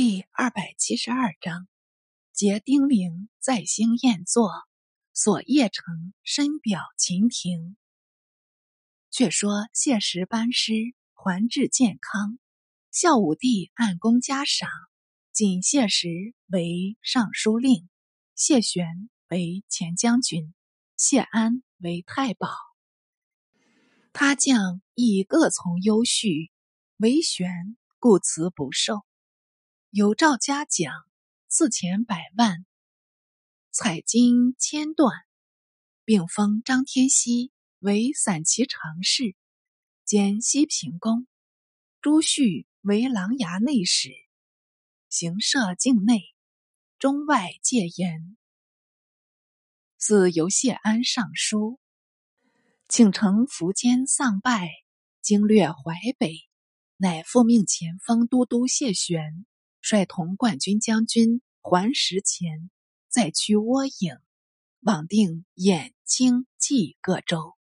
第二百七十二章，结丁玲在兴宴坐，锁邺城深表秦庭。却说谢石班师还至健康，孝武帝按功加赏，仅谢石为尚书令，谢玄为前将军，谢安为太保。他将亦各从优叙，唯玄故辞不受。有诏嘉奖，赐钱百万，彩金千段，并封张天锡为散骑常侍，兼西平公；朱旭为琅琊内史，行摄境内，中外戒严。自由谢安上书，请承苻坚丧败，经略淮北，乃复命前锋都督谢玄。率同冠军将军还石前，再驱倭影，往定兖、青、冀各州。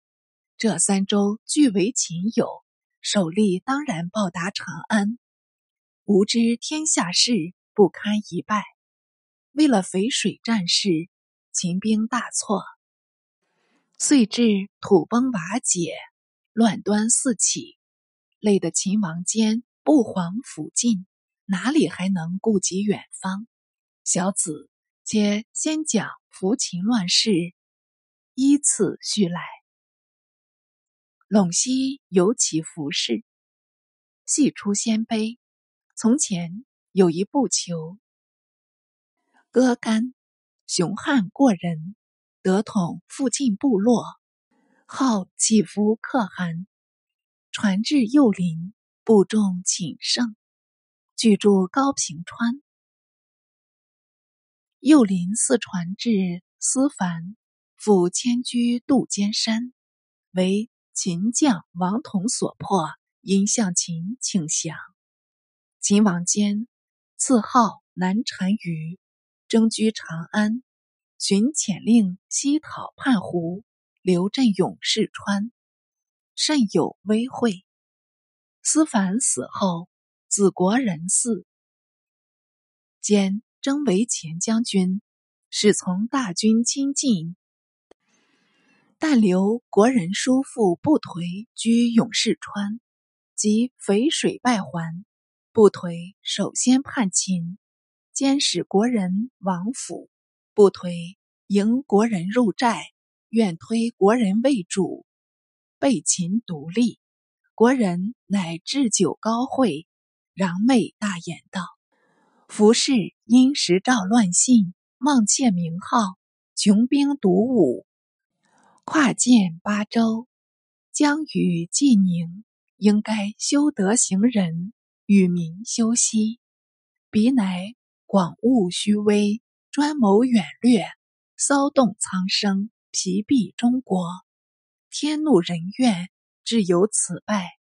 这三州俱为秦有，首力当然报答长安。吾知天下事不堪一败，为了淝水战事，秦兵大挫，遂至土崩瓦解，乱端四起，累得秦王坚不遑辅进。哪里还能顾及远方？小子，且先讲扶秦乱世，依次叙来。陇西有起服氏，系出鲜卑。从前有一部酋，歌干，雄悍过人，得统附近部落，号起伏可汗。传至幼林，部众请圣。居住高平川，又临四传至思凡，复迁居杜鹃山，为秦将王统所破，因向秦请降。秦王坚赐号南单于，征居长安，寻遣令西讨叛胡，刘镇勇士川，甚有威惠。思凡死后。子国人嗣，兼征为前将军，使从大军亲近。但留国人叔父不颓居永世川，及淝水败还，不颓首先叛秦，兼使国人王府，不颓迎国人入寨，愿推国人为主，被秦独立。国人乃置酒高会。攘妹大言道：“服氏因时诏乱信，妄窃名号，穷兵黩武，跨建八州，将与济宁，应该修德行仁，与民休息。彼乃广务虚威，专谋远略，骚动苍生，疲弊中国。天怒人怨，至有此败。”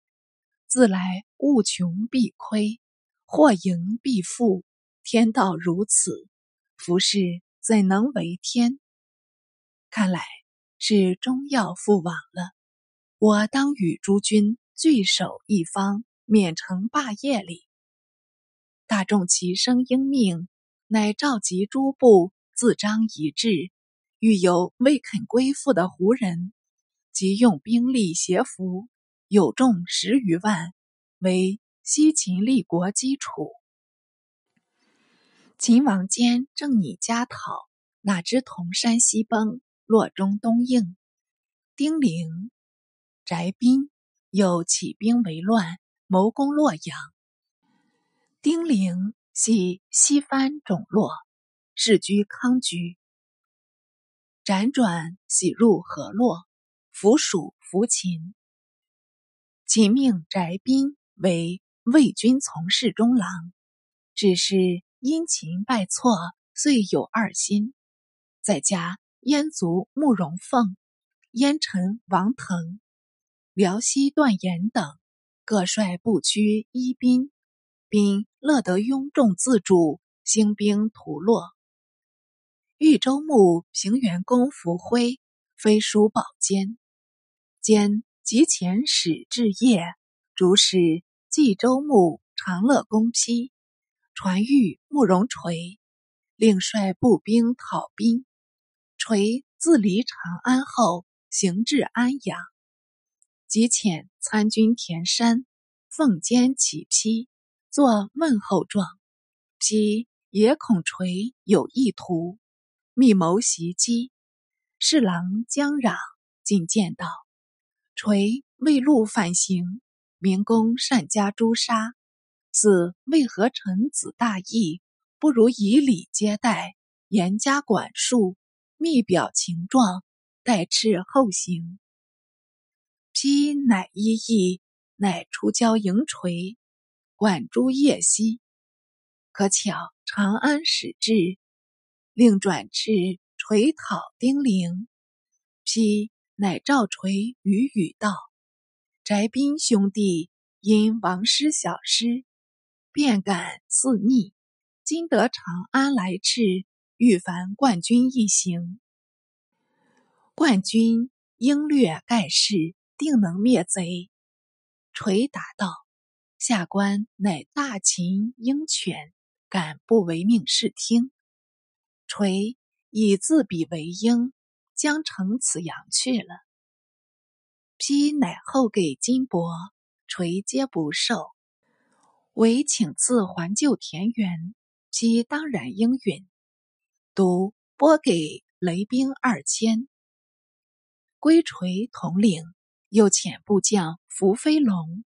自来物穷必亏，或盈必负，天道如此，夫士怎能为天？看来是终要覆亡了。我当与诸君聚守一方，免成霸业里。大众齐声应命，乃召集诸部，自张一致。遇有未肯归附的胡人，即用兵力胁服。有众十余万，为西秦立国基础。秦王坚正拟家讨，哪知铜山西崩，洛中东应。丁玲、翟斌又起兵为乱，谋攻洛阳。丁玲系西藩种洛，世居康居。辗转喜入河洛，附属扶秦。秦命翟斌为魏军从事中郎，只是因秦败挫，遂有二心。再加燕族慕容凤、燕臣王腾、辽西段延等各率部驱一兵，并乐得雍众自主，兴兵屠洛。豫州牧平原公伏辉飞书保监，兼。及前使至业，主使冀州牧长乐公批，传谕慕容垂，令率步兵讨兵。垂自离长安后，行至安阳，即遣参军田山奉肩起批，作问候状。批也恐垂有意图，密谋袭击。侍郎江壤进谏道：“垂未路反行，明公善加诛杀，子为何臣子大义？不如以礼接待，严加管束，密表情状，待斥后行。”批乃依议，乃出郊迎垂，管诸夜夕。可巧长安使至，令转至。垂讨丁零，批乃赵垂与语道：“翟宾兄弟因王师小师，便感肆逆。今得长安来赤，欲烦冠军一行。冠军应略盖世，定能灭贼。”垂答道：“下官乃大秦鹰犬，敢不违命视听？”垂。以自比为鹰，将乘此阳去了。批乃后给金帛，垂皆不受，唯请赐还旧田园。批当然应允，独拨给雷兵二千，归垂统领。又遣部将伏飞龙，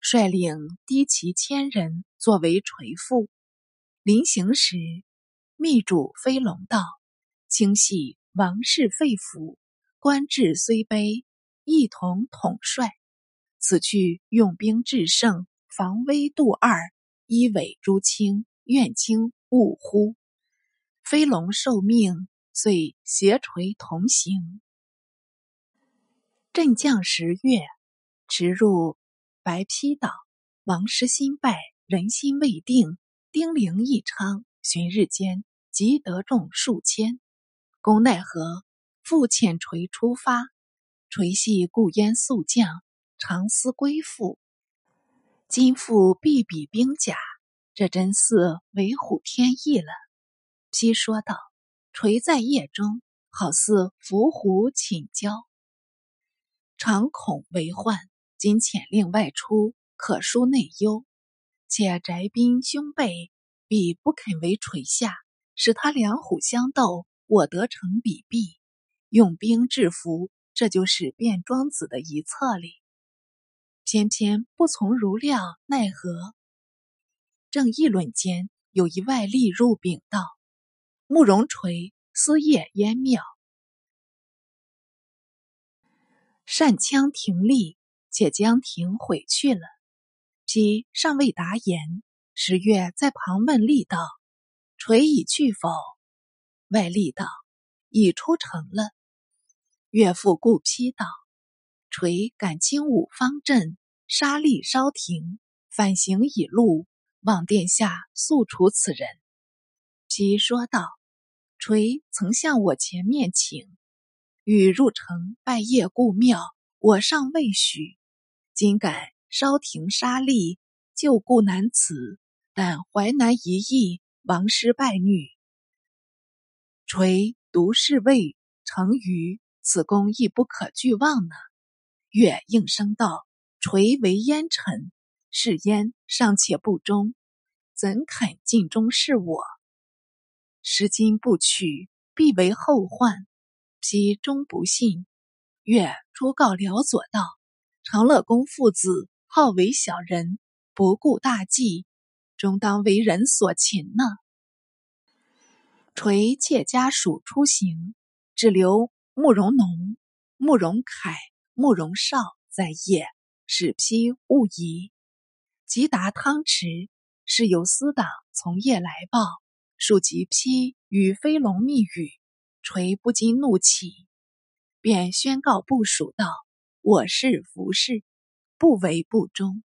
率领低骑千人作为垂副。临行时，密嘱飞龙道。清系王室废府，官至虽卑，一同统帅。此去用兵制胜，防微杜二，一伪诸卿，愿卿勿乎？飞龙受命，遂携垂同行。镇将十月，驰入白披岛，王师新败，人心未定。丁零义昌，旬日间即得众数千。公奈何？复遣垂出发。垂系故焉宿将，常思归附。今复必比兵甲，这真似为虎添翼了。批说道：“垂在夜中，好似伏虎请交，常恐为患。今遣令外出，可疏内忧。且翟兵兄辈，必不肯为垂下，使他两虎相斗。”我得成比弊，用兵制服，这就是卞庄子的一策哩。偏偏不从如料，奈何？正议论间，有一外吏入禀道：“慕容垂私夜烟庙，善枪停立，且将亭毁去了。”批尚未答言，十月在旁问吏道：“垂已去否？”外力道：“已出城了。”岳父顾批道：“垂敢轻武方阵，杀力稍停，反行已露，望殿下速处此人。”丕说道：“垂曾向我前面请，欲入城拜谒故庙，我尚未许。今敢稍停杀力，旧故难辞。但淮南一役，王师败女。”垂独侍卫成于此功亦不可俱忘呢。月应声道：“垂为烟臣，是焉尚且不忠，怎肯尽忠是我？时今不取，必为后患。批终不信。月诸告辽左道：长乐公父子好为小人，不顾大计，终当为人所擒呢。”垂妾家属出行，只留慕容农、慕容凯、慕容绍在夜，使批勿疑。即达汤池，是由司党从夜来报，数及批与飞龙密语，垂不禁怒起，便宣告部署道：“我是服侍，不为不忠。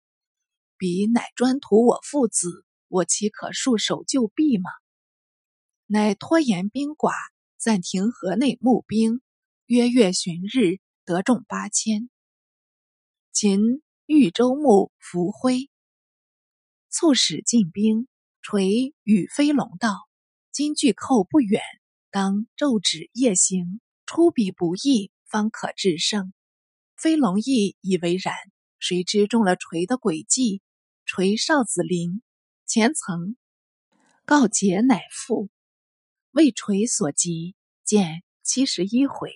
彼乃专图我父子，我岂可束手就毙吗？”乃拖延兵寡，暂停河内募兵。约月旬日，得众八千。秦豫州牧伏辉促使进兵，垂与飞龙道：“今距寇不远，当昼止夜行，出彼不易，方可制胜。”飞龙亦以为然。谁知中了垂的诡计，垂少子林前曾告捷，乃复为垂所及，见七十一回。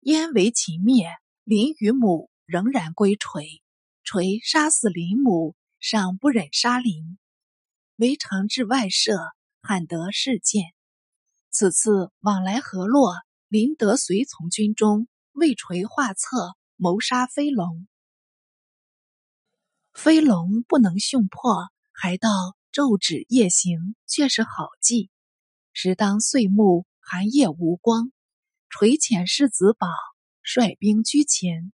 燕为秦灭，林与母仍然归垂。垂杀死林母，尚不忍杀林，为常至外舍，罕得事见。此次往来河洛，林得随从军中，为垂画策谋杀飞龙。飞龙不能凶破，还道昼止夜行，却是好计。时当岁暮，寒夜无光，垂遣世子宝率兵居前，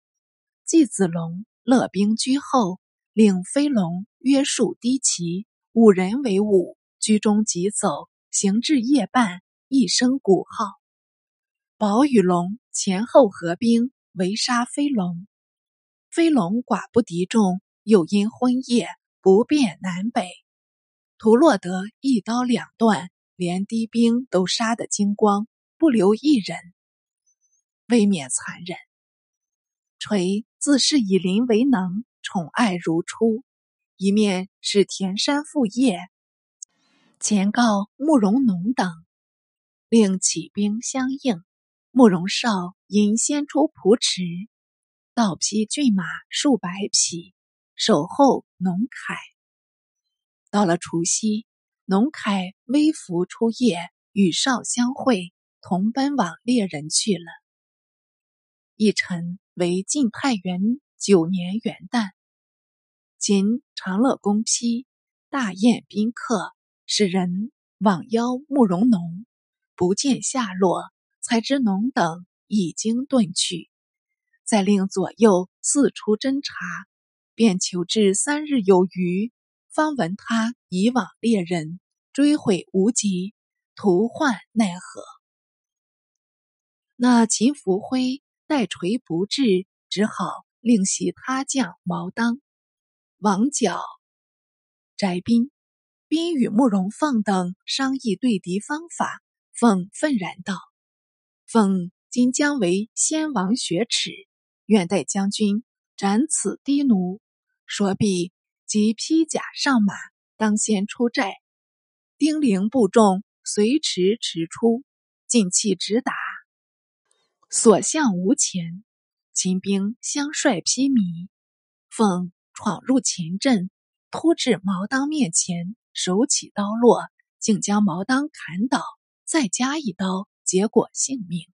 季子龙勒兵居后，令飞龙约束低骑，五人为伍，居中疾走，行至夜半，一声鼓号，宝与龙前后合兵围杀飞龙，飞龙寡不敌众。又因昏夜不便南北，屠洛得一刀两断，连敌兵都杀得精光，不留一人，未免残忍。垂自是以林为能，宠爱如初，一面是田山父业，前告慕容农等，令起兵相应。慕容绍因先出蒲池，倒披骏马数百匹。守候农凯，到了除夕，农凯微服出夜，与少相会，同奔往猎人去了。一晨为晋太元九年元旦，秦长乐宫批大宴宾客，使人往邀慕容农，不见下落，才知农等已经遁去，再令左右四处侦查。便求至三日有余，方闻他以往猎人追悔无及，徒患奈何。那秦福辉待锤不至，只好另袭他将毛当、王角、翟斌。斌与慕容凤等商议对敌方法，凤愤然道：“凤今将为先王雪耻，愿待将军斩此低奴。”说毕，即披甲上马，当先出寨。丁零部众随驰驰出，进气直打，所向无前。秦兵相率披靡，奉闯入秦阵，突至毛当面前，手起刀落，竟将毛当砍倒，再加一刀，结果性命。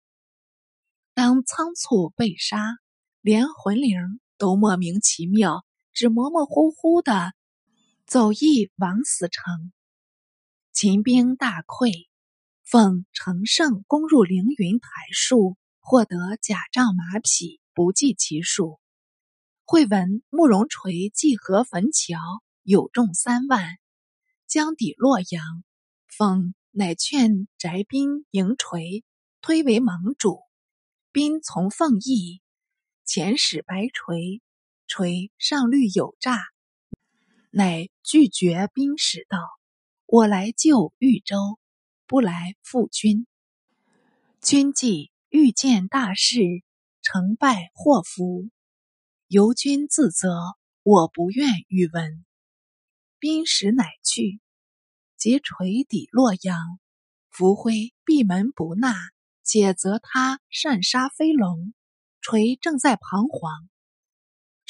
当仓促被杀，连魂灵都莫名其妙。只模模糊糊的走驿往死城，秦兵大溃，奉乘胜攻入凌云台树，获得甲仗马匹不计其数。会闻慕容垂济河汾桥有众三万，将抵洛阳。奉乃劝翟宾迎垂，推为盟主。宾从奉义，遣使白垂。垂上虑有诈，乃拒绝兵使道：“我来救豫州，不来负君。君既欲见大事，成败祸福，由君自责。我不愿与闻。”兵使乃去，即垂抵洛阳。福辉闭门不纳，且责他擅杀飞龙。垂正在彷徨。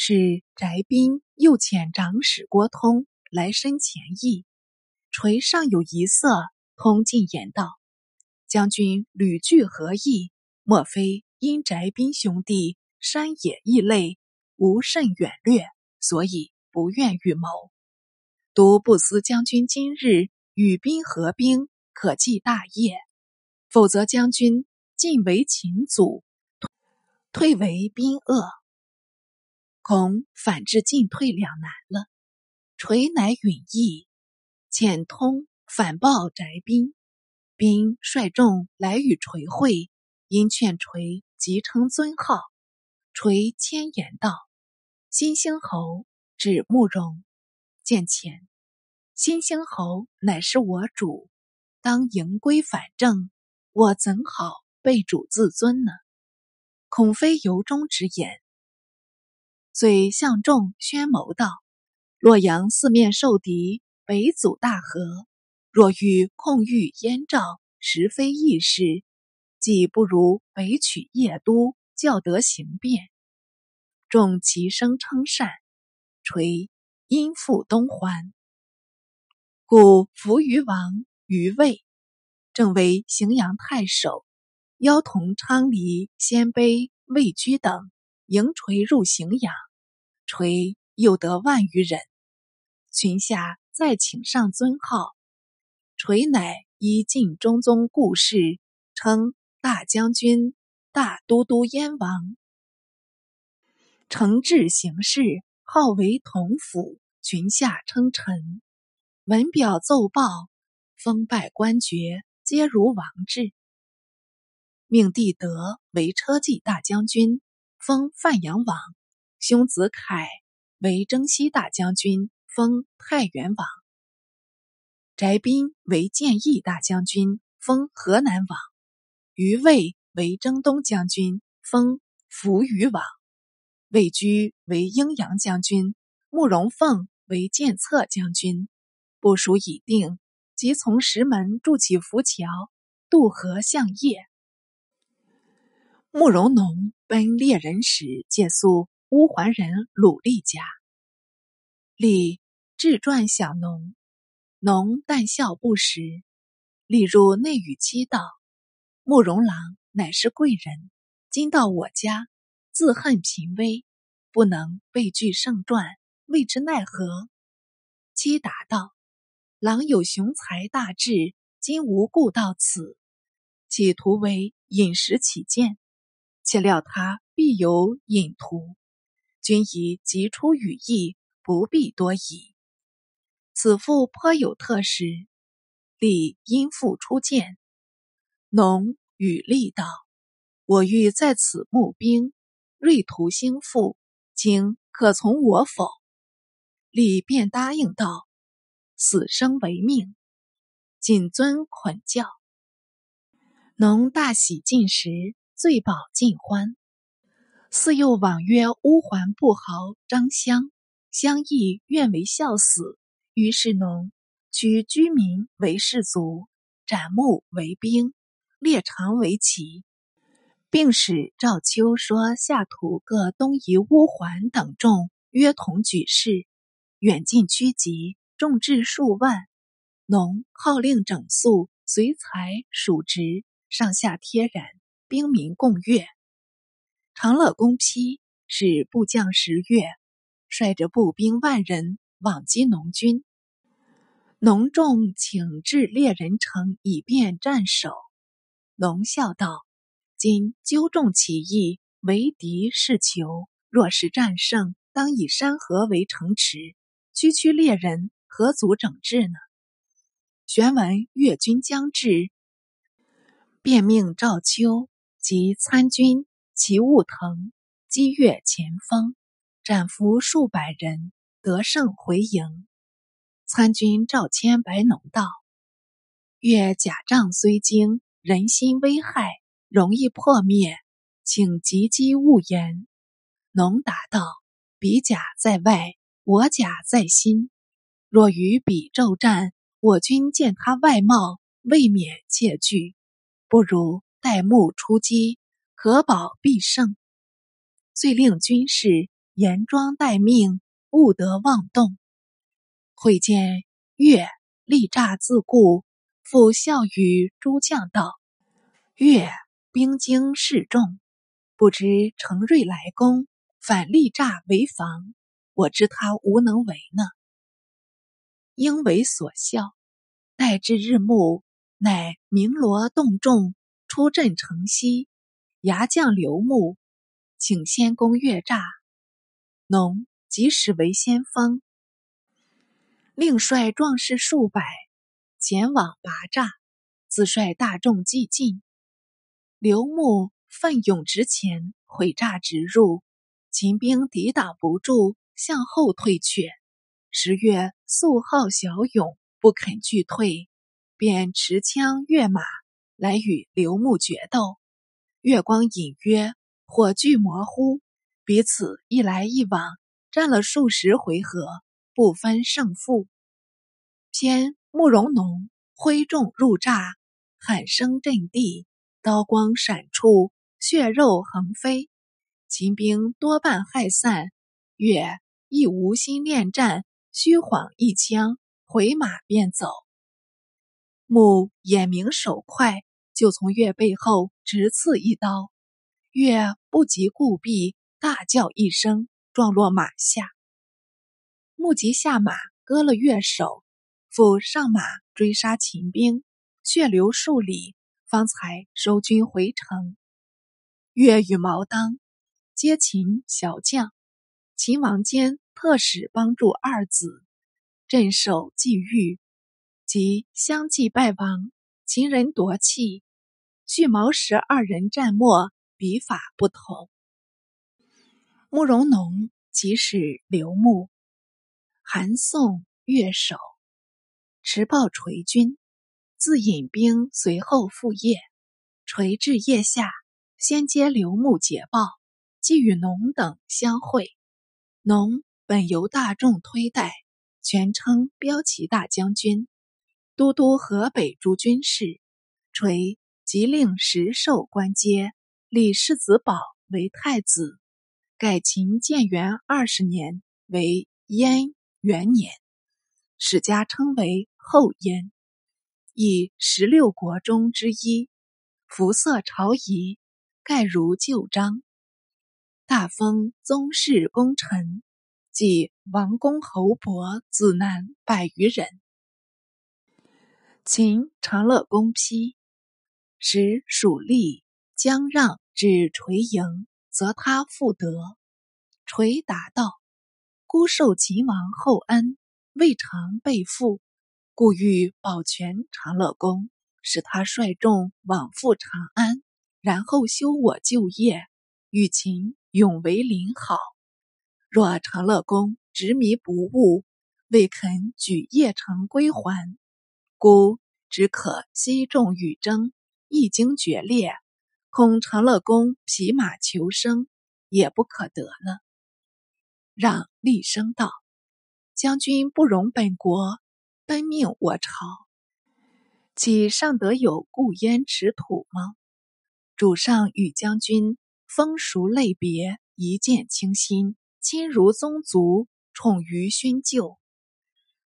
是翟斌又遣长史郭通来申前议，垂尚有一色，通进言道：“将军屡拒何意？莫非因翟斌兄弟山野异类，无甚远略，所以不愿预谋？独不思将军今日与兵合兵，可继大业；否则将军进为秦祖，退为兵恶。”恐反至进退两难了，垂乃允意，遣通反报翟宾，宾率众来与垂会，因劝垂即称尊号，垂谦言道：“新兴侯指慕容，见前。”新兴侯乃是我主，当迎归反正，我怎好背主自尊呢？恐非由衷之言。遂向众宣谋道：洛阳四面受敌，北阻大河，若欲控御燕赵，实非易事。既不如北取邺都，较得行便。众齐声称善，垂因赴东还。故扶于王于魏，正为荥阳太守，邀同昌黎、鲜卑、魏居等迎垂入荥阳，垂又得万余人。群下再请上尊号，垂乃依晋中宗故事，称大将军、大都督燕王。承制行事，号为同府，群下称臣。文表奏报，封拜官爵，皆如王制。命帝德为车骑大将军，封范阳王；兄子凯为征西大将军，封太原王；翟斌为建义大将军，封河南王；于魏为征东将军，封扶余王；魏居为阴阳将军，慕容凤为建策将军。部署已定，即从石门筑起浮桥，渡河向邺。慕容农奔猎人时，借宿乌桓人鲁厉家。李志传小农，农但笑不识。厉入内与妻道：“慕容郎乃是贵人，今到我家，自恨贫微，不能备具圣传，未知奈何？”妻答道。郎有雄才大志，今无故到此，企图为饮食起见，岂料他必有隐图。君已急出羽翼，不必多疑。此妇颇有特识，李因父出见，农与立道：“我欲在此募兵，锐图兴复，今可从我否？”李便答应道。死生为命，谨遵捆教。农大喜进食，醉饱尽欢。似又往约乌桓不豪张襄，相议愿为孝死。于是农取居民为士卒，斩木为兵，列长为旗，并使赵秋说下土各东夷乌桓等众约同举事，远近趋急。众至数万，农号令整肃，随才属职，上下贴染，兵民共乐。长乐公批使部将十月，率着步兵万人往击农军。农众请至猎人城，以便战守。农笑道：“今纠众起义，为敌是求。若是战胜，当以山河为城池，区区猎人。”何足整治呢？玄闻越军将至，便命赵秋及参军齐务腾击越前锋，斩俘数百人，得胜回营。参军赵谦白农道：“越甲仗虽精，人心危害，容易破灭，请急击勿言。”农答道：“彼甲在外，我甲在心。”若与彼骤战，我军见他外貌，未免怯惧，不如待木出击，可保必胜。遂令军士严装待命，勿得妄动。会见岳力诈自固，复笑语诸将道：“岳兵精势众，不知程瑞来攻，反力诈为防。我知他无能为呢。”应为所笑，待至日暮，乃鸣锣动众，出阵城西。牙将刘牧，请先攻越诈，农即使为先锋，令率壮士数百前往拔诈，自率大众继进。刘牧奋勇直前，毁诈直入，秦兵抵挡不住，向后退却。十月素好骁勇，不肯惧退，便持枪跃马来与刘牧决斗。月光隐约，火炬模糊，彼此一来一往，战了数十回合，不分胜负。偏慕容农挥重入栅，喊声震地，刀光闪处，血肉横飞。秦兵多半害散，月亦无心恋战，虚晃一枪，回马便走。木眼明手快，就从月背后直刺一刀。月不及顾避，大叫一声，撞落马下。木吉下马，割了月手，复上马追杀秦兵，血流数里，方才收军回城。月与毛当。皆秦小将，秦王坚特使帮助二子镇守冀豫，即相继败亡。秦人夺气，续毛石二人战没，笔法不同。慕容农即使刘牧，韩宋乐手持报垂军，自引兵随后赴夜。垂至夜下，先接刘牧捷报。即与农等相会，农本由大众推戴，全称骠骑大将军，都督河北诸军事。垂即令石寿官阶，立世子保为太子，改秦建元二十年为燕元年，史家称为后燕，以十六国中之一，服色朝仪，盖如旧章。大封宗室功臣，即王公侯伯子男百余人。秦长乐公批，使蜀吏将让至垂营，则他复得。垂答道：“孤受秦王厚恩，未尝背负，故欲保全长乐公，使他率众往复长安，然后修我旧业，与秦。”永为邻好。若长乐公执迷不悟，未肯举邺城归还，孤只可惜众与争，一经决裂，恐长乐公匹马求生，也不可得了。让厉声道：“将军不容本国，奔命我朝，岂尚得有故燕耻土吗？主上与将军。”风俗类别一见倾心，亲如宗族，宠于勋旧。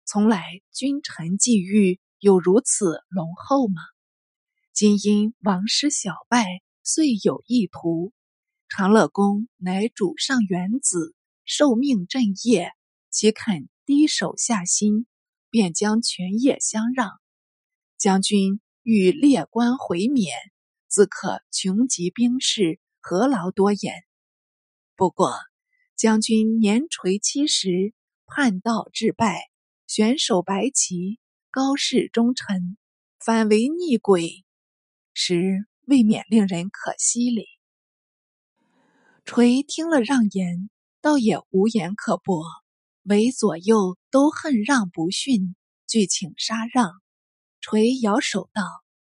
从来君臣际遇有如此隆厚吗？今因王师小败，遂有意图。长乐公乃主上元子，受命镇业，岂肯低手下心？便将权业相让。将军欲列官回免，自可穷极兵士。何劳多言？不过将军年垂七十，叛道致败，选手白旗，高视忠臣，反为逆鬼，实未免令人可惜哩。垂听了让言，倒也无言可驳，唯左右都恨让不逊，俱请杀让。垂摇手道：“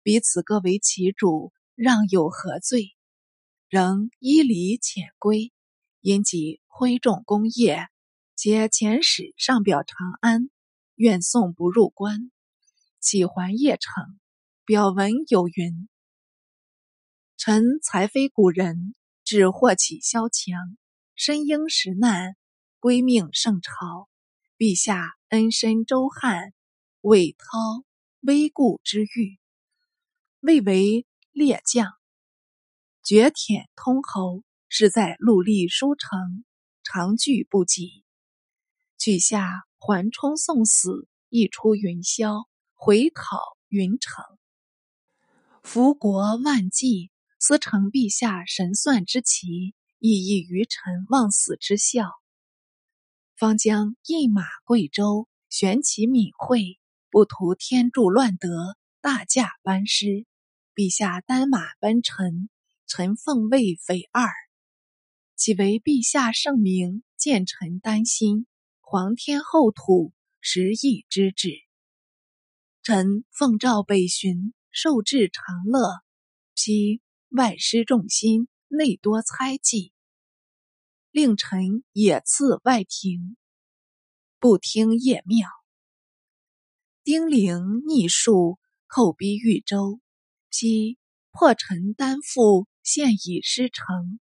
彼此各为其主，让有何罪？”仍依礼遣归，因即挥重功业，皆遣使上表长安，愿送不入关，岂还邺城。表文有云：“臣才非古人，只祸起萧墙，身应时难，归命圣朝。陛下恩深周汉，伟韬威固之誉，未为列将。”绝舔通侯，是在陆立书城，长聚不及。取下桓冲送死，一出云霄，回讨云城。福国万计，思成陛下神算之奇，亦异于臣忘死之效。方将印马贵州，悬旗闽会，不图天助乱德，大驾班师。陛下单马奔臣。臣奉位匪二，岂为陛下圣明？见臣担心，皇天后土，时义之志。臣奉诏北巡，受制长乐，批外失众心，内多猜忌，令臣也赐外廷，不听夜庙。丁玲逆数，寇逼豫州，批破臣担负，现已失城，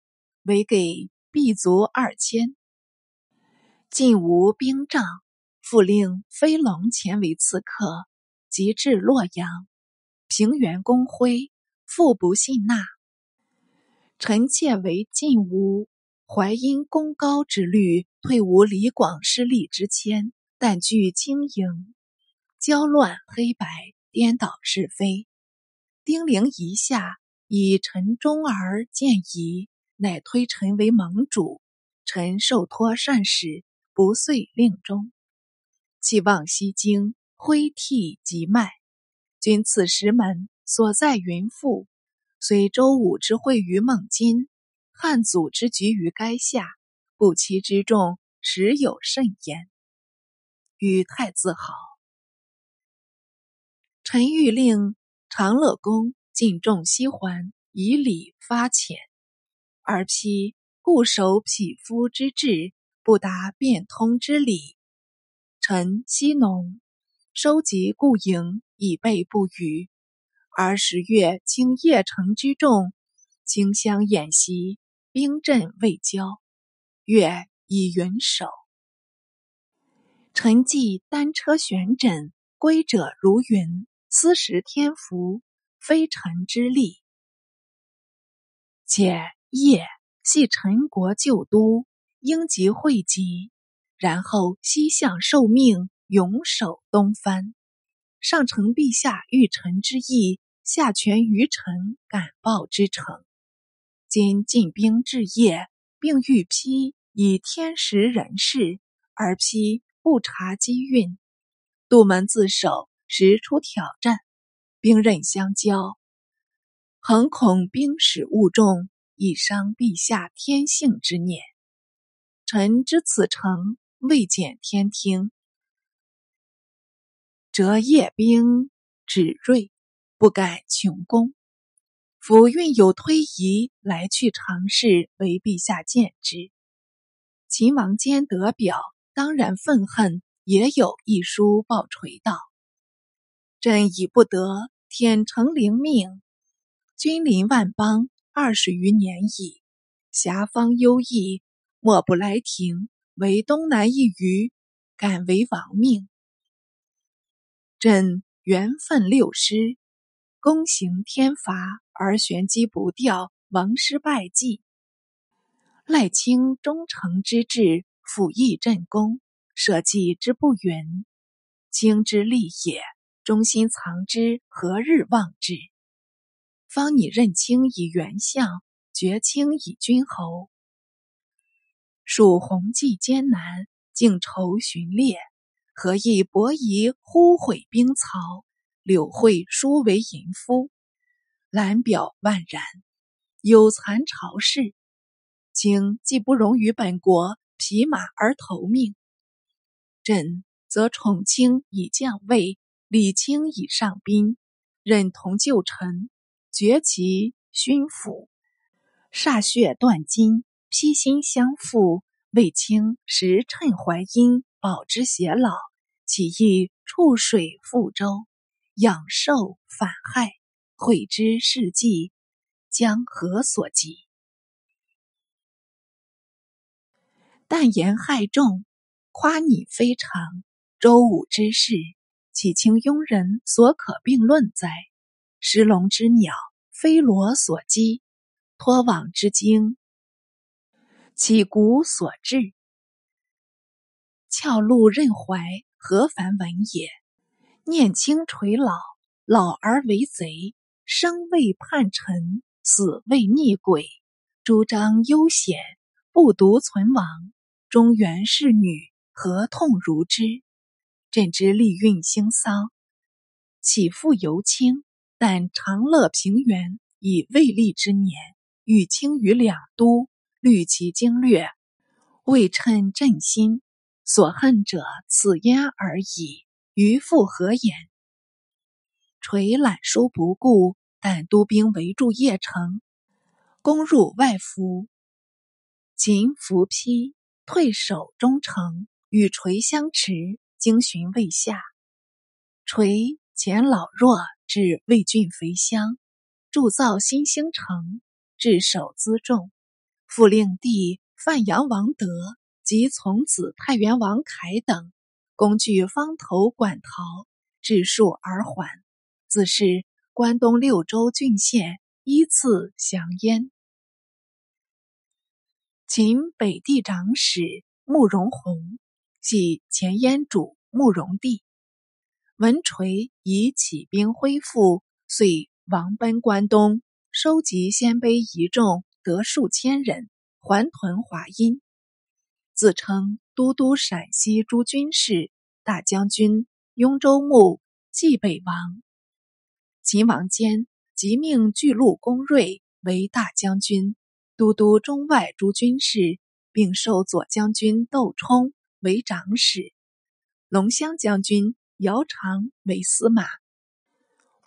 为给敝卒二千。晋无兵仗，复令飞龙前为刺客，即至洛阳。平原公辉复不信纳。臣妾为晋吴，怀因功高之虑，退无李广失利之谦，但惧经营，交乱黑白，颠倒是非。丁玲一下以臣忠而见疑，乃推臣为盟主。臣受托善使。不遂令终，弃望西京，挥涕即脉。君此石门所在云父，虽周武之会于孟津，汉祖之局于垓下，不期之众，实有甚焉。与太子好，臣欲令长乐宫尽重西还，以礼发遣，而批固守匹夫之志。不达变通之理，臣西农收集故营，以备不虞。而十月经邺城之众，清相演习，兵阵未交，月以云守。臣既单车悬枕，归者如云，斯时天福，非臣之力。且邺系陈国旧都。应即汇集，然后西向受命，永守东藩。上承陛下御臣之意，下权于臣敢报之诚。今进兵至业，并欲批以天时人事，而批不察机运，杜门自守，实出挑战。兵刃相交，恒恐兵矢误中，以伤陛下天性之念。臣知此诚未见天听，折夜兵止锐，不敢穷攻。府运有推移，来去常事，为陛下见之。秦王坚得表，当然愤恨，也有一书报垂道：朕已不得天成灵命，君临万邦二十余年矣，遐方优异。莫不来庭，为东南一隅，敢为王命。朕缘分六师，躬行天罚而玄机不掉，王师败绩。赖卿忠诚之志，辅义朕功，社稷之不允。卿之利也，忠心藏之，何日忘之？方你认清以元相，绝清以君侯。属弘济艰难，竟愁寻猎，何以伯夷忽毁兵曹？柳惠殊为淫夫，兰表万然，有残朝事。卿既不容于本国，匹马而投命。朕则宠卿以降位，礼卿以上宾，任同旧臣，绝其勋府，歃血断金。披心相附，为卿时趁淮阴，保之偕老，岂意触水覆舟，养寿反害，悔之事迹，将何所及？但言害众，夸你非常。周武之事，岂轻庸人所可并论哉？石龙之鸟，非罗所击；托网之精。其骨所至，翘鹿任怀，何凡闻也？念卿垂老，老而为贼，生为叛臣，死为逆鬼，主张悠闲，不独存亡。中原士女何痛如之？朕之利运兴丧，岂复由卿？但长乐平原以未立之年，与卿于两都。虑其经略，未趁朕心，所恨者此焉而已，于复何言？垂览书不顾，但督兵围住邺城，攻入外府。秦伏丕退守中城，与垂相持，经巡未下。垂遣老弱至魏郡肥乡，铸造新兴城，置守辎重，复令弟范阳王德及从子太原王凯等攻据方头馆陶，治数而还。自是关东六州郡县依次降燕。秦北地长史慕容宏系前燕主慕容帝，闻垂已起兵恢复，遂王奔关东，收集鲜卑遗众，得数千人，还屯华阴，自称都督陕西诸军事、大将军、雍州牧、冀北王。秦王坚即命巨鹿公睿为大将军。都督中外诸军事，并授左将军窦冲为长史，龙骧将军姚常为司马，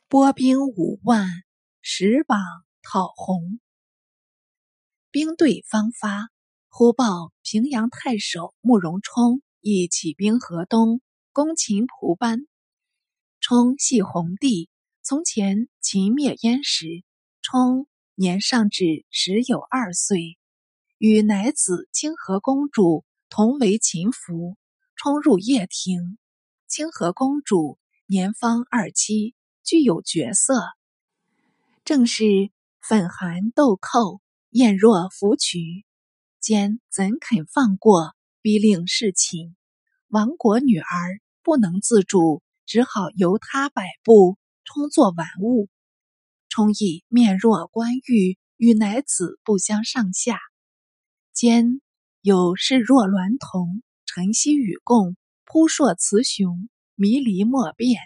拨兵五万，十榜讨红。兵队方发，忽报平阳太守慕容冲亦起兵河东，攻秦蒲班。冲系弘帝，从前秦灭燕时，冲。年上至十有二岁，与乃子清河公主同为秦服，冲入掖庭。清河公主年方二七，具有绝色，正是粉寒豆蔻，艳若芙蕖。兼怎肯放过，逼令侍寝。亡国女儿不能自主，只好由他摆布，充作玩物。充义面若冠玉，与乃子不相上下。兼有视若娈童，晨曦与共，扑朔雌雄，迷离莫辨。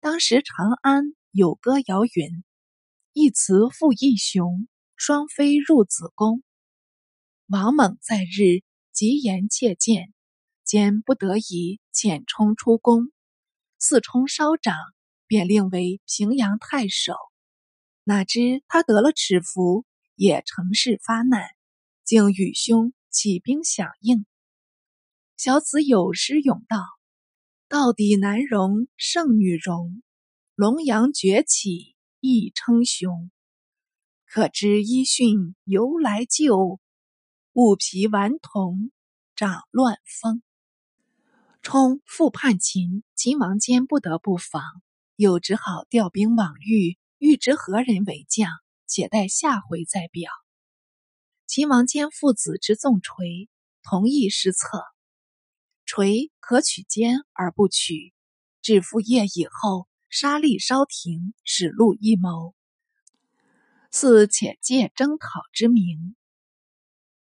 当时长安有歌谣云：“一雌复一雄，双飞入子宫。”王猛在日，急言切谏，兼不得已遣冲出宫。四冲稍长，便令为平阳太守。哪知他得了尺符，也乘势发难，竟与兄起兵响应。小子有诗咏道：“到底难容胜女容，龙阳崛起亦称雄。可知衣训由来旧，物皮顽童长乱风。”冲复叛秦，秦王坚不得不防，又只好调兵往豫。欲知何人为将，且待下回再表。秦王坚父子之纵锤，同意失策。锤可取坚而不取，至父业以后，杀力稍停，使戮一谋，似且借征讨之名，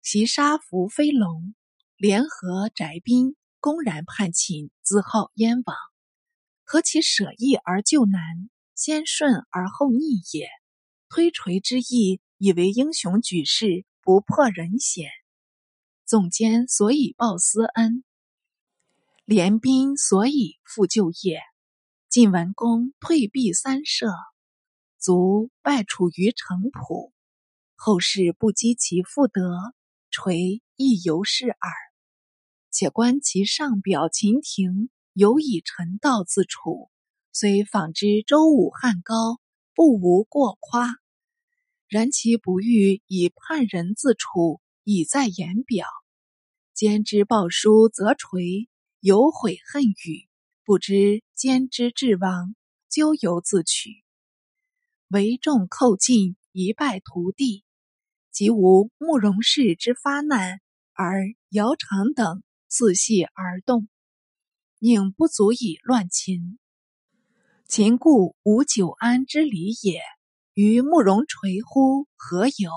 袭杀伏飞龙，联合翟宾，公然叛秦，自号燕王。何其舍义而救难！先顺而后逆也。推垂之意，以为英雄举世不破人险。总监所以报私恩，联兵所以复旧业。晋文公退避三舍，卒败处于城濮。后世不积其复德，垂亦犹是耳。且观其上表秦庭，犹以臣道自处。虽访之周武汉高，不无过夸，然其不欲以叛人自处，已在言表。兼之报书则垂，有悔恨语，不知兼之至亡，咎由自取。为众寇尽，一败涂地，即无慕容氏之发难，而姚常等自系而动，宁不足以乱秦。秦故无久安之理也，于慕容垂乎何有？